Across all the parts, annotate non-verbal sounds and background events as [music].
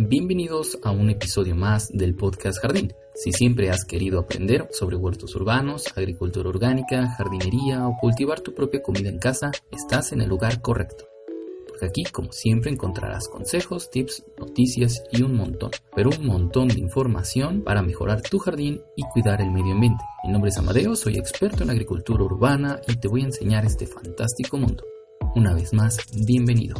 Bienvenidos a un episodio más del podcast Jardín. Si siempre has querido aprender sobre huertos urbanos, agricultura orgánica, jardinería o cultivar tu propia comida en casa, estás en el lugar correcto. Porque aquí, como siempre, encontrarás consejos, tips, noticias y un montón, pero un montón de información para mejorar tu jardín y cuidar el medio ambiente. Mi nombre es Amadeo, soy experto en agricultura urbana y te voy a enseñar este fantástico mundo. Una vez más, bienvenido.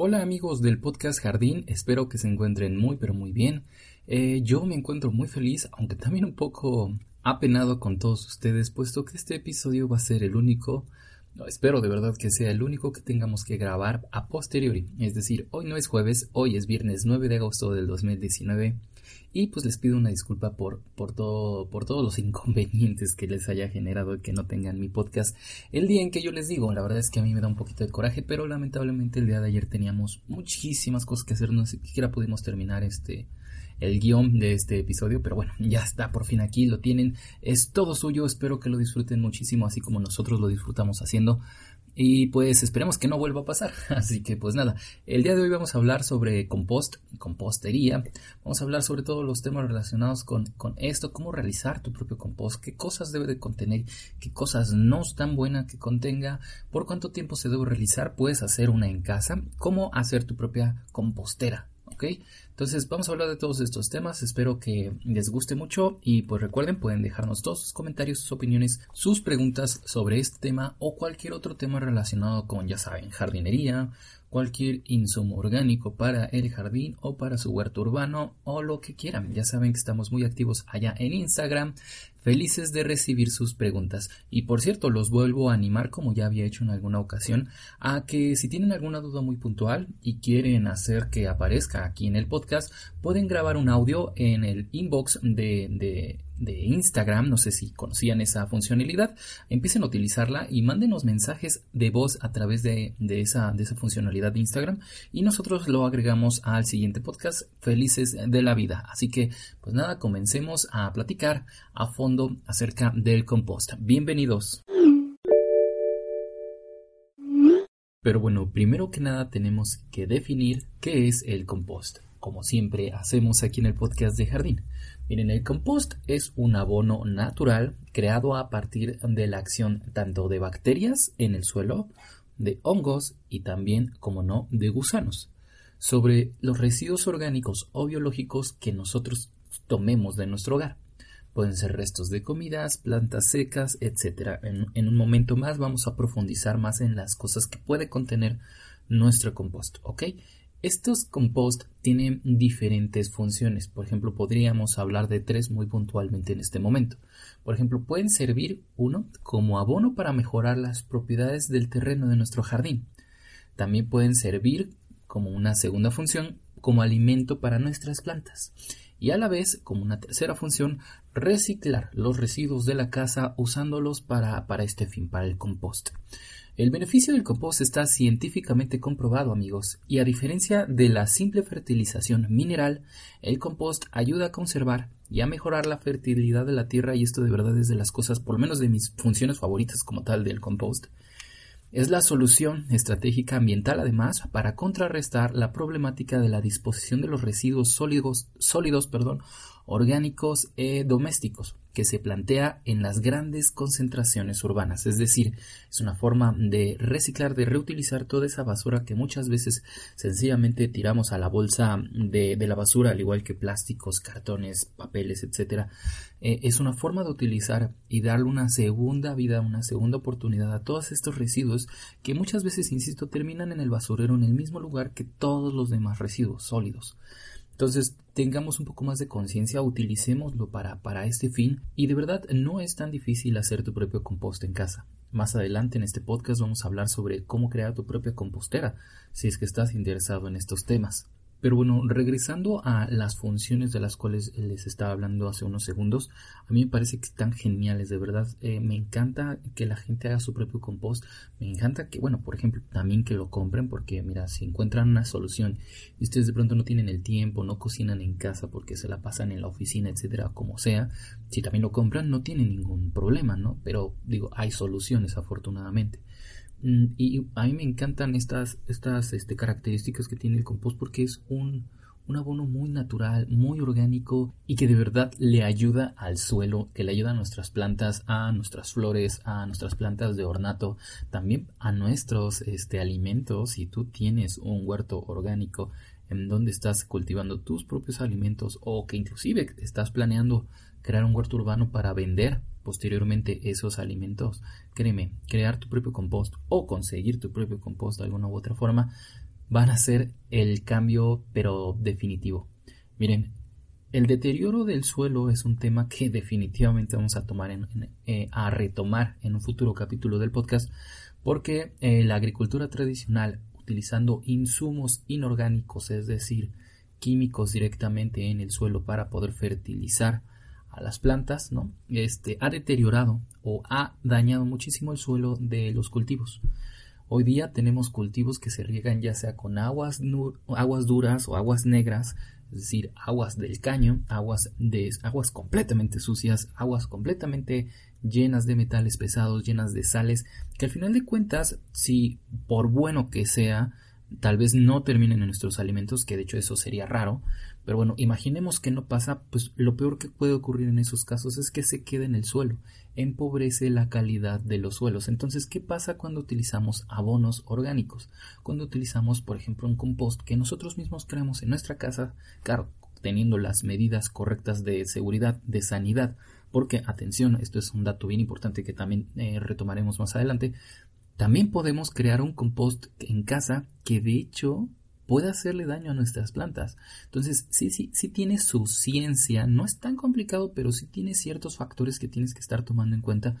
Hola amigos del podcast Jardín, espero que se encuentren muy pero muy bien. Eh, yo me encuentro muy feliz, aunque también un poco apenado con todos ustedes, puesto que este episodio va a ser el único, espero de verdad que sea el único que tengamos que grabar a posteriori. Es decir, hoy no es jueves, hoy es viernes 9 de agosto del 2019 y pues les pido una disculpa por, por, todo, por todos los [laughs] inconvenientes que les haya generado que no tengan mi podcast el día en que yo les digo. La verdad es que a mí me da un poquito de coraje, pero lamentablemente el día de ayer teníamos muchísimas cosas que hacer. No siquiera pudimos terminar este el guion de este episodio, pero bueno, ya está por fin aquí, lo tienen, es todo suyo, espero que lo disfruten muchísimo, así como nosotros lo disfrutamos haciendo. Y pues esperemos que no vuelva a pasar. [laughs] Así que pues nada, el día de hoy vamos a hablar sobre compost, compostería. Vamos a hablar sobre todos los temas relacionados con, con esto, cómo realizar tu propio compost, qué cosas debe de contener, qué cosas no están buenas que contenga, por cuánto tiempo se debe realizar, puedes hacer una en casa, cómo hacer tu propia compostera. ¿Ok? Entonces vamos a hablar de todos estos temas, espero que les guste mucho y pues recuerden pueden dejarnos todos sus comentarios, sus opiniones, sus preguntas sobre este tema o cualquier otro tema relacionado con, ya saben, jardinería, cualquier insumo orgánico para el jardín o para su huerto urbano o lo que quieran. Ya saben que estamos muy activos allá en Instagram, felices de recibir sus preguntas. Y por cierto, los vuelvo a animar, como ya había hecho en alguna ocasión, a que si tienen alguna duda muy puntual y quieren hacer que aparezca aquí en el podcast, pueden grabar un audio en el inbox de, de de Instagram, no sé si conocían esa funcionalidad, empiecen a utilizarla y mándenos mensajes de voz a través de, esa, de esa funcionalidad de Instagram y nosotros lo agregamos al siguiente podcast Felices de la Vida. Así que, pues nada, comencemos a platicar a fondo acerca del compost. Bienvenidos. Pero bueno, primero que nada tenemos que definir qué es el compost, como siempre hacemos aquí en el podcast de jardín. Miren, el compost es un abono natural creado a partir de la acción tanto de bacterias en el suelo, de hongos y también, como no, de gusanos, sobre los residuos orgánicos o biológicos que nosotros tomemos de nuestro hogar. Pueden ser restos de comidas, plantas secas, etc. En, en un momento más vamos a profundizar más en las cosas que puede contener nuestro compost, ¿ok? Estos compost tienen diferentes funciones. Por ejemplo, podríamos hablar de tres muy puntualmente en este momento. Por ejemplo, pueden servir, uno, como abono para mejorar las propiedades del terreno de nuestro jardín. También pueden servir como una segunda función, como alimento para nuestras plantas. Y a la vez, como una tercera función, reciclar los residuos de la casa usándolos para, para este fin, para el compost. El beneficio del compost está científicamente comprobado, amigos, y a diferencia de la simple fertilización mineral, el compost ayuda a conservar y a mejorar la fertilidad de la tierra y esto de verdad es de las cosas, por lo menos de mis funciones favoritas como tal del compost. Es la solución estratégica ambiental además para contrarrestar la problemática de la disposición de los residuos sólidos, sólidos perdón, orgánicos e domésticos que se plantea en las grandes concentraciones urbanas. Es decir, es una forma de reciclar, de reutilizar toda esa basura que muchas veces sencillamente tiramos a la bolsa de, la basura, al igual que plásticos, cartones, papeles, etc. Eh, es una forma de utilizar y darle una segunda vida, una segunda oportunidad a todos estos residuos que muchas veces, insisto, terminan en el basurero en el mismo lugar que todos los demás residuos sólidos. Entonces, tengamos un poco más de conciencia, utilicémoslo para, para este fin y de verdad no es tan difícil hacer tu propio compost en casa. Más adelante en este podcast vamos a hablar sobre cómo crear tu propia compostera, si es que estás interesado en estos temas. Pero bueno, regresando a las funciones de las cuales les estaba hablando hace unos segundos, a mí me parece que están geniales, de verdad. Eh, me encanta que la gente haga su propio compost. Me encanta que, bueno, por ejemplo, también que lo compren, porque mira, si encuentran una solución y ustedes de pronto no tienen el tiempo, no cocinan en casa porque se la pasan en la oficina, etcétera, como sea, si también lo compran, no tienen ningún problema, ¿no? Pero digo, hay soluciones, afortunadamente. Mm, y a mí me encantan estas, estas este, características que tiene el compost porque es un, un abono muy natural, muy orgánico y que de verdad le ayuda al suelo, que le ayuda a nuestras plantas, a nuestras flores, a nuestras plantas de ornato, también a nuestros este, alimentos. Si tú tienes un huerto orgánico en donde estás cultivando tus propios alimentos o que inclusive estás planeando crear un huerto urbano para vender posteriormente esos alimentos, créeme, crear tu propio compost o conseguir tu propio compost de alguna u otra forma van a ser el cambio pero definitivo. Miren, el deterioro del suelo es un tema que [laughs] definitivamente vamos a tomar en, eh, a retomar en un futuro capítulo del podcast porque eh, la agricultura tradicional utilizando insumos inorgánicos, es decir, químicos directamente en el suelo para poder fertilizar a las plantas, ¿no? Este ha deteriorado o ha dañado muchísimo el suelo de los cultivos. Hoy día tenemos cultivos que se riegan ya sea con aguas, aguas duras o aguas negras, es decir, aguas del caño, aguas de aguas completamente sucias, aguas completamente llenas de metales pesados, llenas de sales, que al final de cuentas, si por bueno que sea, tal vez no terminen en nuestros alimentos, que de hecho eso sería raro, pero bueno, imaginemos que no pasa, pues lo peor que puede ocurrir en esos casos es que se quede en el suelo, empobrece la calidad de los suelos. Entonces, ¿qué pasa cuando utilizamos abonos orgánicos? Cuando utilizamos, por ejemplo, un compost que nosotros mismos creamos en nuestra casa, claro, teniendo las medidas correctas de seguridad, de sanidad, porque, atención, esto es un dato bien importante que también eh, retomaremos más adelante, también podemos crear un compost en casa que de hecho puede hacerle daño a nuestras plantas. Entonces, sí, sí, sí tiene su ciencia, no es tan complicado, pero sí tiene ciertos factores que tienes que estar tomando en cuenta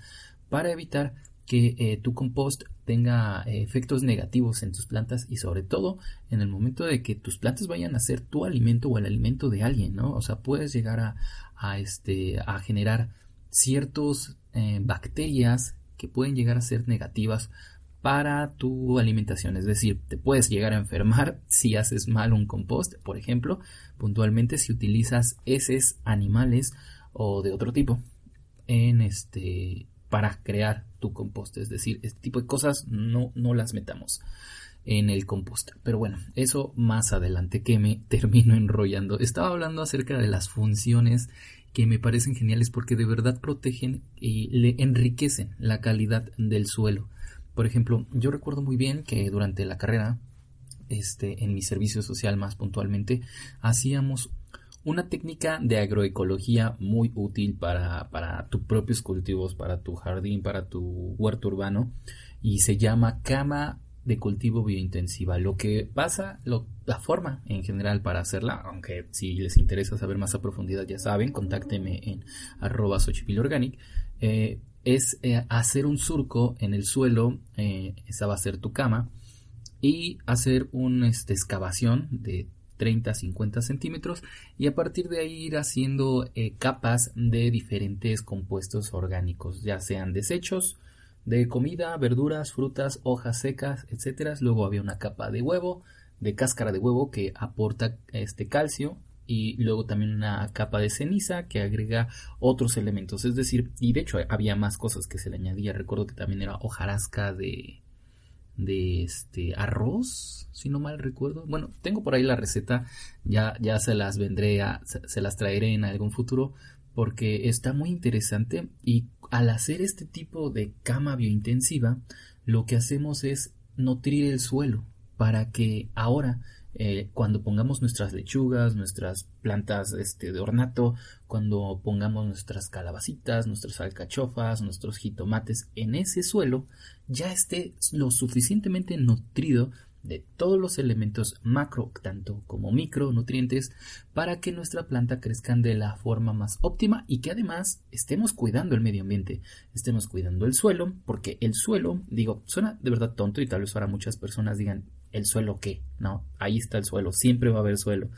para evitar que eh, tu compost tenga eh, efectos negativos en tus plantas y sobre todo en el momento de que tus plantas vayan a ser tu alimento o el alimento de alguien, ¿no? O sea, puedes llegar a, a este, a generar ciertos eh, bacterias que pueden llegar a ser negativas para tu alimentación. Es decir, te puedes llegar a enfermar [laughs] si haces mal un compost, por ejemplo, puntualmente si utilizas heces animales o de otro tipo en este para crear tu compost. Es decir, este tipo de cosas no, no las metamos en el compost. Pero bueno, eso más adelante que me [laughs] termino enrollando. Estaba hablando acerca de las funciones que me parecen geniales porque de verdad protegen y le enriquecen la calidad del suelo. Por ejemplo, yo recuerdo muy bien que durante la carrera, este, en mi servicio social más puntualmente, hacíamos una técnica de agroecología muy útil para, para tus propios cultivos, para tu jardín, para tu huerto urbano, y se llama cama de cultivo biointensiva. Lo que pasa, la forma en general para hacerla, aunque si les interesa saber más a profundidad ya saben, contáctenme en arroba. Eh, es eh, hacer un surco en el suelo, eh, esa va a ser tu cama, y hacer una este, excavación de 30 50 centímetros y a partir de ahí ir haciendo eh, capas de diferentes compuestos orgánicos, ya sean desechos de comida, verduras, frutas, hojas secas, etcétera. Luego había una capa de huevo, de cáscara de huevo que aporta este calcio y luego también una capa de ceniza que agrega otros elementos. Es decir, y de hecho había más cosas que se le añadía. Recuerdo que también era hojarasca de, de este arroz, si no mal recuerdo. Bueno, tengo por ahí la receta, ya, ya se las vendré a, se, las traeré en algún futuro porque está muy interesante y al hacer este tipo de cama biointensiva, lo que hacemos es nutrir el suelo para que ahora eh, cuando pongamos nuestras lechugas, nuestras plantas este, de ornato, cuando pongamos nuestras calabacitas, nuestras alcachofas, nuestros jitomates en ese suelo, ya esté lo suficientemente nutrido de todos los elementos macro tanto como micronutrientes para que nuestra planta crezcan de la forma más óptima y que además estemos cuidando el medio ambiente, estemos cuidando el suelo, porque el suelo, digo, suena de verdad tonto y tal vez para muchas personas digan, ¿el suelo qué? No, ahí está el suelo, siempre va a haber suelo.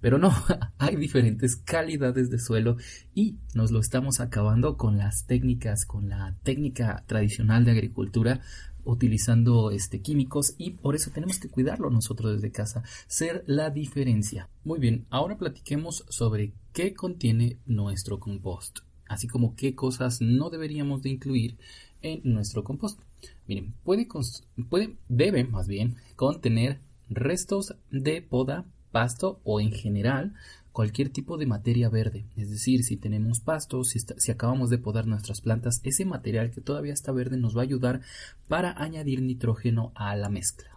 Pero no, [laughs] hay diferentes calidades de suelo y nos lo estamos acabando con las técnicas, con la técnica tradicional de agricultura utilizando este químicos y por eso tenemos que cuidarlo nosotros desde casa, ser la diferencia. Muy bien, ahora platiquemos sobre qué contiene nuestro compost, así como qué cosas no deberíamos de incluir en nuestro compost. Miren, puede, debe más bien contener restos de poda pasto o en general cualquier tipo de materia verde. Es decir, si tenemos pasto, si, si, acabamos de podar nuestras plantas, ese material que todavía está verde nos va a ayudar para añadir nitrógeno a la mezcla.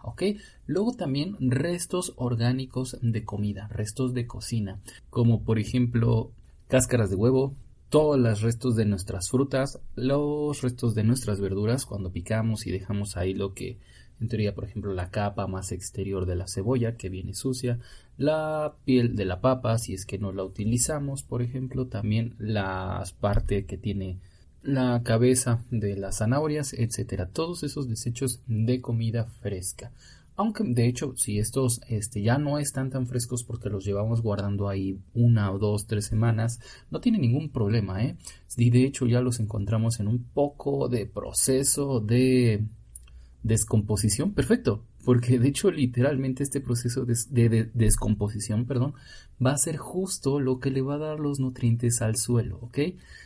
Luego también restos orgánicos de comida, restos de cocina, como por ejemplo cáscaras de huevo, todos los restos de nuestras frutas, los restos de nuestras verduras cuando picamos y dejamos ahí lo que en teoría, por ejemplo, la capa más exterior de la cebolla que viene sucia, la piel de la papa si es que no la utilizamos, por ejemplo, también la parte que tiene la cabeza de las zanahorias, etcétera, todos esos desechos de comida fresca. Aunque de hecho, si estos este, ya no están tan frescos porque los llevamos guardando ahí una o dos, tres semanas, no tiene ningún problema, ¿eh? Y de hecho ya los encontramos en un poco de proceso de descomposición, perfecto, porque de hecho literalmente este proceso de, descomposición, perdón, va a ser justo lo que le va a dar los nutrientes al suelo.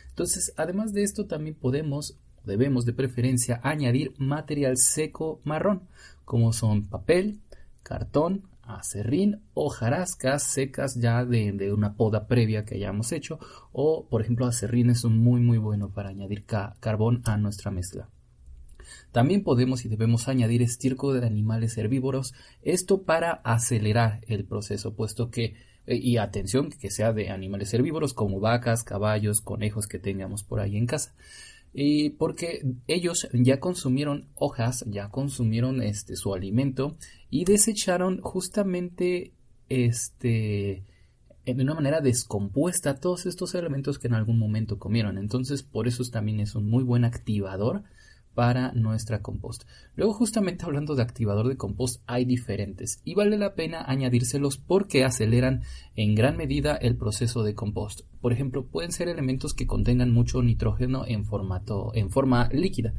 Entonces, además de esto, también podemos, debemos de preferencia, añadir material seco marrón, como son papel, cartón, acerrín o jarascas secas ya de, una poda previa que hayamos hecho, o por ejemplo acerrín es muy muy bueno para añadir carbón a nuestra mezcla. También podemos y debemos añadir estiércol de animales herbívoros, esto para acelerar el proceso, puesto que eh, y atención que sea de animales herbívoros como vacas, caballos, conejos que tengamos por ahí en casa. Y porque ellos ya consumieron hojas, ya consumieron este su alimento y desecharon justamente este de una manera descompuesta todos estos elementos que en algún momento comieron. Entonces, por eso también es un muy buen activador para nuestra compost. Luego, justamente hablando de activador de compost, hay diferentes y vale la pena añadírselos porque aceleran en gran medida el proceso de compost. Por ejemplo, pueden ser elementos que contengan mucho nitrógeno en formato en forma líquida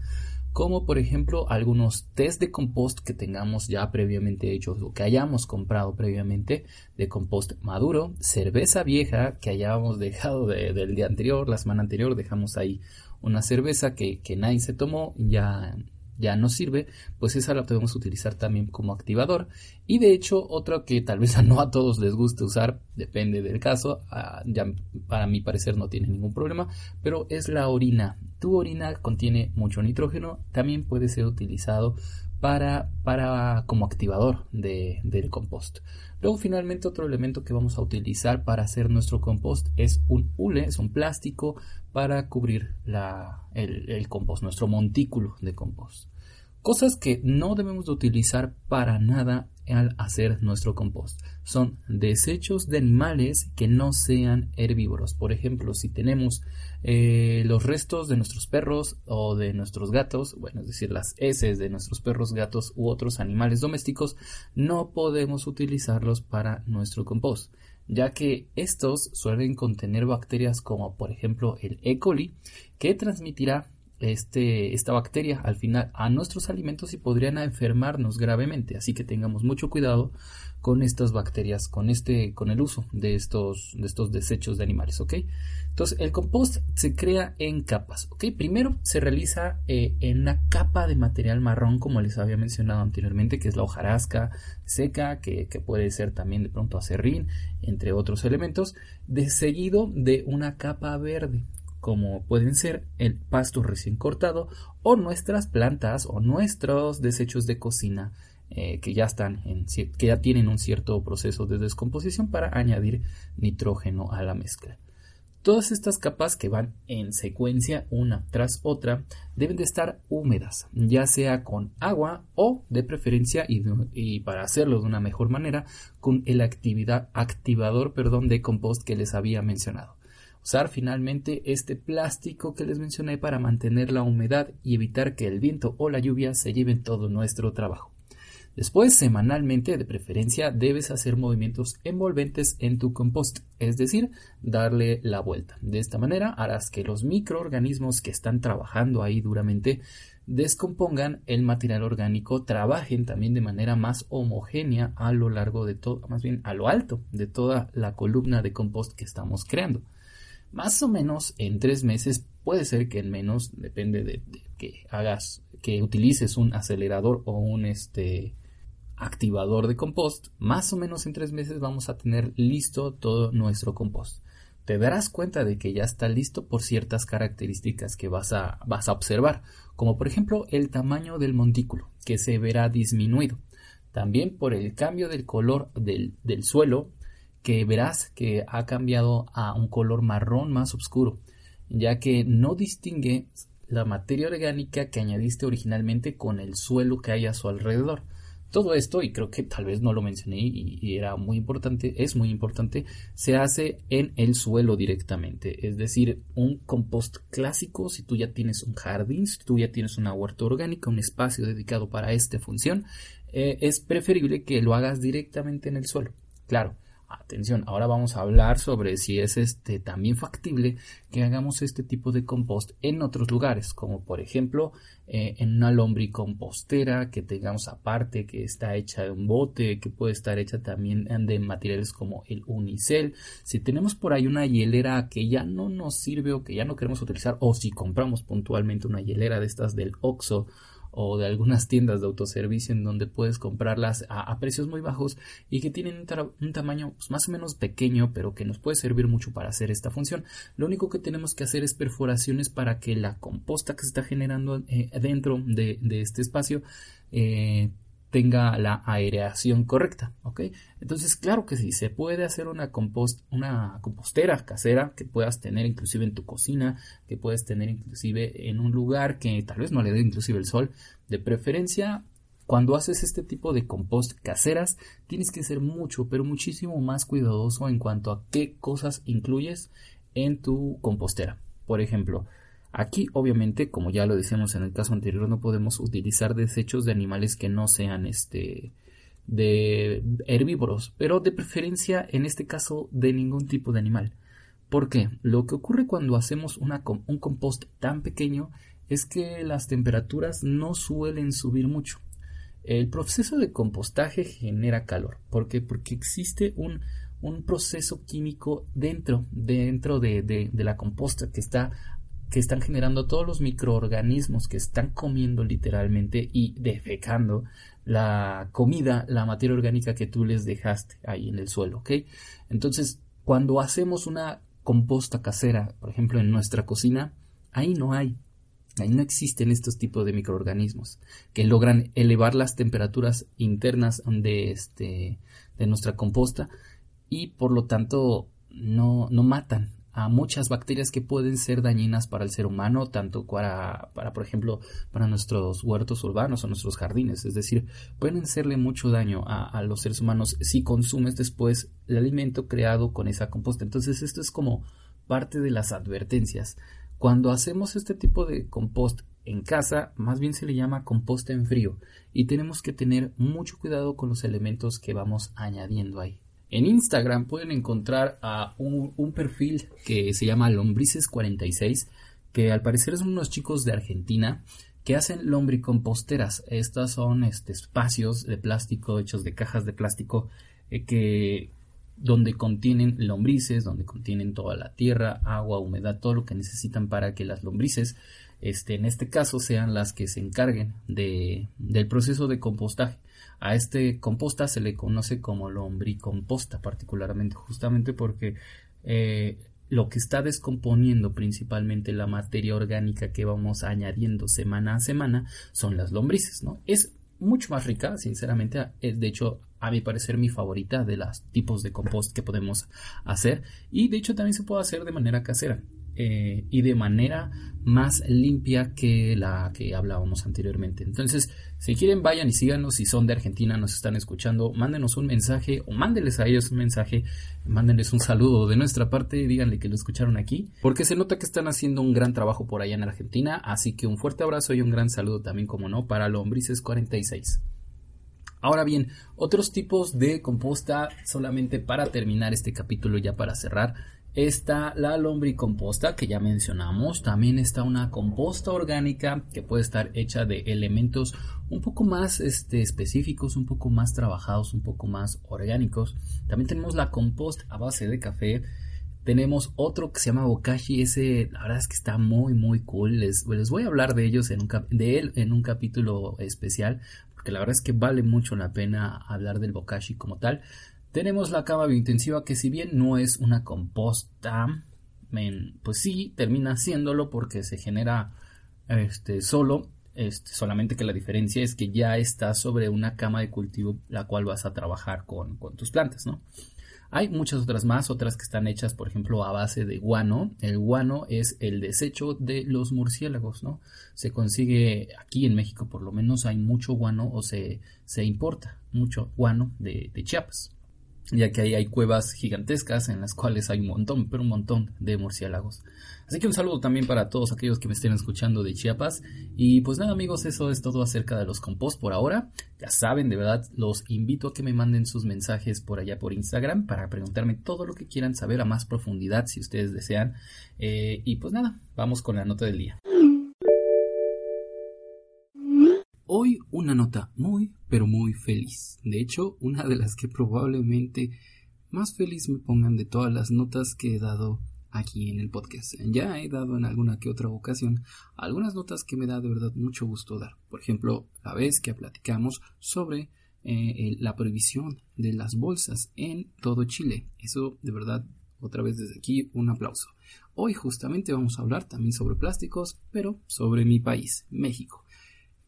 como por ejemplo algunos test de compost que tengamos ya previamente hechos o que hayamos comprado previamente de compost maduro, cerveza vieja que hayamos dejado del día anterior, la semana anterior, dejamos ahí una cerveza que, que nadie se tomó, ya, ya no sirve, pues esa la podemos utilizar también como activador. Y de hecho, otra que tal vez [laughs] no a todos les guste usar, depende del caso, ah, ya para mi parecer no tiene ningún problema, pero es la orina. Tu orina contiene mucho nitrógeno, también puede ser utilizado para, como activador de, del compost. Luego finalmente otro elemento que vamos a utilizar para hacer nuestro compost es un hule, es un plástico para cubrir el, el compost, nuestro montículo de compost. Cosas que no debemos de utilizar para nada al hacer nuestro compost. Son desechos de animales que no sean herbívoros. Por ejemplo, si tenemos eh, los restos de nuestros perros o de nuestros gatos, bueno, es decir, las heces de nuestros perros, gatos u otros animales domésticos, no podemos utilizarlos para nuestro compost ya que estos suelen contener bacterias como por ejemplo el E. coli, que transmitirá este, esta bacteria al final a nuestros alimentos y podrían enfermarnos gravemente. Así que tengamos mucho cuidado con estas bacterias, con este, con el uso de estos, de estos desechos de animales, ¿ok? Entonces, el compost se crea en capas, ¿ok? Primero se realiza eh, en una capa de material marrón, como les había mencionado anteriormente, que es la hojarasca seca, que, que puede ser también de pronto acerrín, entre otros elementos, de seguido de una capa verde, como pueden ser el pasto recién cortado o nuestras plantas o nuestros desechos de cocina eh, que ya están en, que ya tienen un cierto proceso de descomposición para añadir nitrógeno a la mezcla. Todas estas capas que van en secuencia una tras otra deben de estar húmedas, ya sea con agua o de preferencia y, y para hacerlo de una mejor manera con el actividad, activador perdón, de compost que les había mencionado usar finalmente este plástico que les mencioné para mantener la humedad y evitar que el viento o la lluvia se lleven todo nuestro trabajo. Después, semanalmente, de preferencia, debes hacer movimientos envolventes en tu compost, es decir, darle la vuelta. De esta manera harás que los microorganismos que están trabajando ahí duramente descompongan el material orgánico, trabajen también de manera más homogénea a lo largo de todo, más bien a lo alto de toda la columna de compost que estamos creando. Más o menos en tres meses, puede ser que en menos, depende de, que hagas, que utilices un acelerador o un este activador de compost, más o menos en tres meses vamos a tener listo todo nuestro compost. Te darás cuenta de que ya está listo por ciertas características que vas a, vas a observar, como por ejemplo el tamaño del montículo, que se verá disminuido. También por el cambio del color del, del suelo, que verás que ha cambiado a un color marrón más oscuro, ya que no distingue la materia orgánica que añadiste originalmente con el suelo que hay a su alrededor. Todo esto, y creo que tal vez no lo mencioné y, era muy importante, es muy importante, se hace en el suelo directamente. Es decir, un compost clásico, si tú ya tienes un jardín, si tú ya tienes una huerta orgánica, un espacio dedicado para esta función, eh, es preferible que lo hagas directamente en el suelo. Claro, Atención, ahora vamos a hablar sobre si es este también factible que hagamos este tipo de compost en otros lugares, como por ejemplo eh, en una lombricompostera que tengamos aparte, que está hecha de un bote, que puede estar hecha también de materiales como el unicel. Si tenemos por ahí una hielera que ya no nos sirve o que ya no queremos utilizar, o si compramos puntualmente una hielera de estas del Oxxo o de algunas tiendas de autoservicio en donde puedes comprarlas a, precios muy bajos y que tienen un, tamaño pues, más o menos pequeño pero que nos puede servir mucho para hacer esta función. Lo único que tenemos que hacer es perforaciones para que la composta que se está generando eh, dentro de, este espacio eh, tenga la aireación correcta, ¿ok? Entonces, claro que sí, se puede hacer una, compost, una compostera casera que puedas tener inclusive en tu cocina, que puedes tener inclusive en un lugar que tal vez no le dé inclusive el sol. De preferencia, cuando haces este tipo de compost caseras, tienes que ser mucho, pero muchísimo más cuidadoso en cuanto a qué cosas incluyes en tu compostera. Por ejemplo, Aquí, obviamente, como ya lo decíamos en el caso anterior, no podemos utilizar desechos de animales que no sean este de herbívoros, pero de preferencia en este caso de ningún tipo de animal. ¿Por qué? Lo que ocurre cuando hacemos un compost tan pequeño es que las temperaturas no suelen subir mucho. El proceso de compostaje genera calor. ¿Por qué? Porque existe un, un proceso químico dentro, dentro de, de, de, la composta que está que están generando todos los microorganismos que están comiendo literalmente y defecando la comida, la materia orgánica que tú les dejaste ahí en el suelo, ¿ok? Entonces, cuando hacemos una composta casera, por ejemplo, en nuestra cocina, ahí no hay, ahí no existen estos tipos de microorganismos que logran elevar las temperaturas internas de, este, de nuestra composta y por lo tanto no, no matan a muchas bacterias que pueden ser dañinas para el ser humano, tanto para, para, por ejemplo, para nuestros huertos urbanos o nuestros jardines. Es decir, pueden hacerle mucho daño a, a los seres humanos si consumes después el alimento creado con esa composta. Entonces, esto es como parte de las advertencias. Cuando hacemos este tipo de compost en casa, más bien se le llama composta en frío y tenemos que tener mucho cuidado con los elementos que vamos añadiendo ahí. En Instagram pueden encontrar a un, perfil que se llama Lombrices46, que al parecer son unos chicos de Argentina que hacen lombricomposteras. Estos son este, espacios de plástico hechos de cajas de plástico eh, que donde contienen lombrices, donde contienen toda la tierra, agua, humedad, todo lo que necesitan para que las lombrices, este, en este caso, sean las que se encarguen de, del proceso de compostaje. A este composta se le conoce como lombricomposta particularmente, justamente porque eh, lo que está descomponiendo principalmente la materia orgánica que vamos añadiendo semana a semana son las lombrices, ¿no? Es mucho más rica, sinceramente, de hecho, a mi parecer mi favorita de los tipos de compost que podemos hacer y de hecho también se puede hacer de manera casera. Eh, y de manera más limpia que la que hablábamos anteriormente. Entonces, si quieren, vayan y síganos. Si son de Argentina, nos están escuchando, mándenos un mensaje o mándenles a ellos un mensaje, mándenles un saludo de nuestra parte díganle que lo escucharon aquí, porque se nota que están haciendo un gran trabajo por allá en Argentina. Así que un fuerte abrazo y un gran saludo también, como no, para Lombrices 46. Ahora bien, otros tipos de composta, solamente para terminar este capítulo, ya para cerrar, está la lombricomposta que ya mencionamos. También está una composta orgánica que puede estar hecha de elementos un poco más este, específicos, un poco más trabajados, un poco más orgánicos. También tenemos la compost a base de café. Tenemos otro que se llama Bokashi, ese la verdad es que está muy muy cool. Les, les voy a hablar de ellos en un de él en un capítulo especial, porque la verdad es que vale mucho la pena hablar del Bokashi como tal. Tenemos la cava biointensiva que si bien no es una composta, pues sí termina haciéndolo porque se genera este, solo, este, solamente que la diferencia es que ya está sobre una cama de cultivo la cual vas a trabajar con, tus plantas, ¿no? Hay muchas otras más, otras que están hechas, por ejemplo, a base de guano. El guano es el desecho de los murciélagos, ¿no? Se consigue aquí en México, por lo menos hay mucho guano o se, se importa mucho guano de Chiapas ya que ahí hay cuevas gigantescas en las cuales hay un montón, pero un montón de murciélagos. Así que un saludo también para todos aquellos que me estén escuchando de Chiapas. Y pues nada amigos, eso es todo acerca de los compost por ahora. Ya saben, de verdad, los invito a que me manden sus mensajes por allá por Instagram para preguntarme todo lo que quieran saber a más profundidad si ustedes desean. Eh, y pues nada, vamos con la nota del día. Hoy una nota muy, pero muy feliz. De hecho, una de las que probablemente más feliz me pongan de todas las notas que he dado aquí en el podcast. Ya he dado en alguna que otra ocasión algunas notas que me da de verdad mucho gusto dar. Por ejemplo, la vez que platicamos sobre eh, la prohibición de las bolsas en todo Chile. Eso de verdad, otra vez desde aquí, un aplauso. Hoy justamente vamos a hablar también sobre plásticos, pero sobre mi país, México.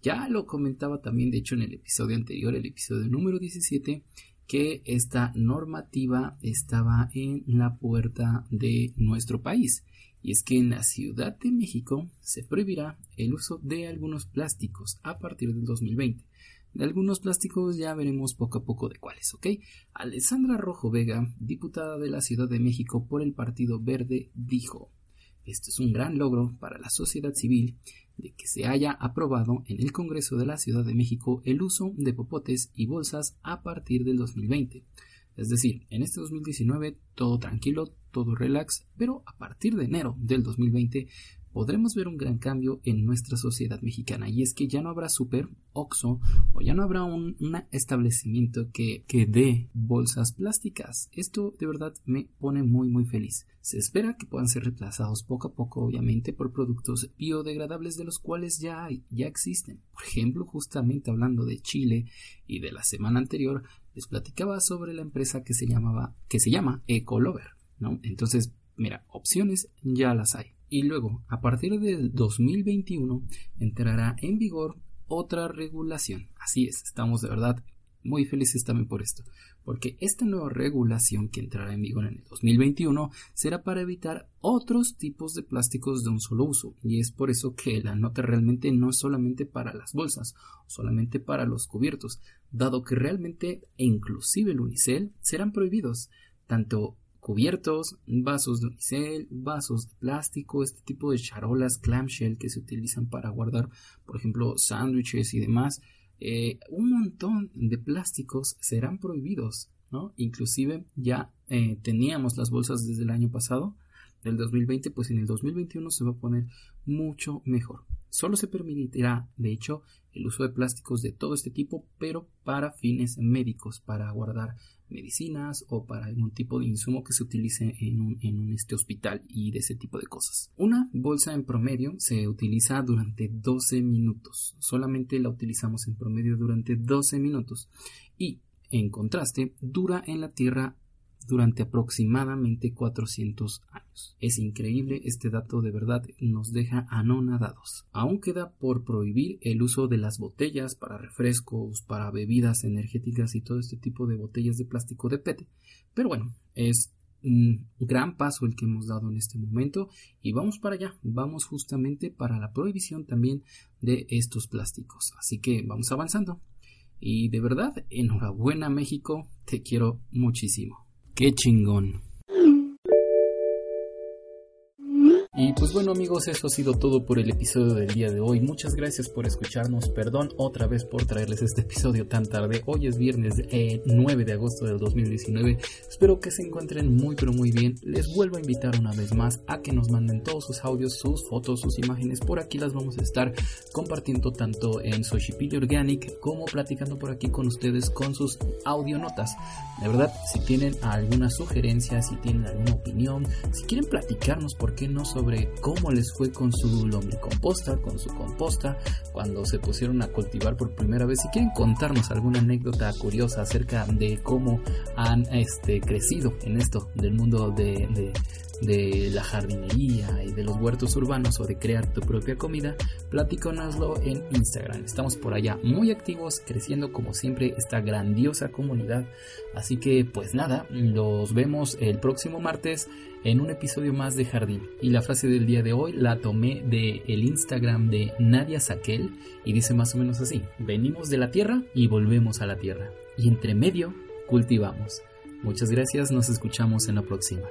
Ya lo comentaba también, de hecho, en el episodio anterior, el episodio número 17, que esta normativa estaba en la puerta de nuestro país. Y es que en la Ciudad de México se prohibirá el uso de algunos plásticos a partir del 2020. De algunos plásticos ya veremos poco a poco de cuáles, ¿ok? Alessandra Rojo Vega, diputada de la Ciudad de México por el Partido Verde, dijo, esto es un gran logro para la sociedad civil de que se haya aprobado en el Congreso de la Ciudad de México el uso de popotes y bolsas a partir del 2020. Es decir, en este 2019 todo tranquilo, todo relax, pero a partir de enero del 2020 podremos ver un gran cambio en nuestra sociedad mexicana y es que ya no habrá super oxo o ya no habrá un, establecimiento que, que dé bolsas plásticas. Esto de verdad me pone muy muy feliz. Se espera que puedan ser reemplazados poco a poco obviamente por productos biodegradables de los cuales ya hay, ya existen. Por ejemplo, justamente hablando de Chile y de la semana anterior les platicaba sobre la empresa que se llamaba que se llama Ecolover, ¿no? Entonces, mira, opciones ya las hay y luego, a partir del 2021, entrará en vigor otra regulación. Así es, estamos de verdad muy felices también por esto, porque esta nueva regulación que entrará en vigor en el 2021 será para evitar otros tipos de plásticos de un solo uso, y es por eso que la nota realmente no es solamente para las bolsas, solamente para los cubiertos, dado que realmente e inclusive el unicel serán prohibidos, tanto cubiertos, vasos de unicel, vasos de plástico, este tipo de charolas clamshell que se utilizan para guardar, por ejemplo, sándwiches y demás. Eh, un montón de plásticos serán prohibidos, ¿no? Inclusive ya eh, teníamos las bolsas desde el año pasado, del 2020, pues en el 2021 se va a poner mucho mejor. Solo se permitirá, de hecho, el uso de plásticos de todo este tipo, pero para fines médicos, para guardar medicinas o para algún tipo de insumo que se utilice en este hospital y de ese tipo de cosas. Una bolsa en promedio se utiliza durante 12 minutos. Solamente la utilizamos en promedio durante 12 minutos. Y en contraste, dura en la tierra durante aproximadamente 400 años. Es increíble, este dato de verdad nos deja anonadados. Aún queda por prohibir el uso de las botellas para refrescos, para bebidas energéticas y todo este tipo de botellas de plástico de PET. Pero bueno, es un gran paso el que hemos dado en este momento y vamos para allá, vamos justamente para la prohibición también de estos plásticos. Así que vamos avanzando. Y de verdad, enhorabuena México, te quiero muchísimo. Qué chingón. Y pues bueno amigos, eso ha sido todo por el episodio del día de hoy. Muchas gracias por escucharnos. Perdón otra vez por traerles este episodio tan tarde. Hoy es viernes 9 eh, de agosto del 2019. Espero que se encuentren muy pero muy bien. Les vuelvo a invitar una vez más a que nos manden todos sus audios, sus fotos, sus imágenes. Por aquí las vamos a estar compartiendo tanto en Soshipili Organic como platicando por aquí con ustedes con sus audionotas. De verdad, si tienen alguna sugerencia, si tienen alguna opinión, si quieren platicarnos, ¿por qué no? sobre cómo les fue con su lombricomposta, con su composta, cuando se pusieron a cultivar por primera vez. Si quieren contarnos alguna anécdota curiosa acerca de cómo han este, crecido en esto del mundo de la jardinería y de los huertos urbanos o de crear tu propia comida, platícanoslo en Instagram. Estamos por allá muy activos, creciendo como siempre esta grandiosa comunidad. Así que pues nada, los vemos el próximo martes en un episodio más de Jardín. Y la frase del día de hoy la tomé de el Instagram de Nadia Saquel y dice más o menos así: venimos de la tierra y volvemos a la tierra. Y entre medio cultivamos. Muchas gracias, nos escuchamos en la próxima.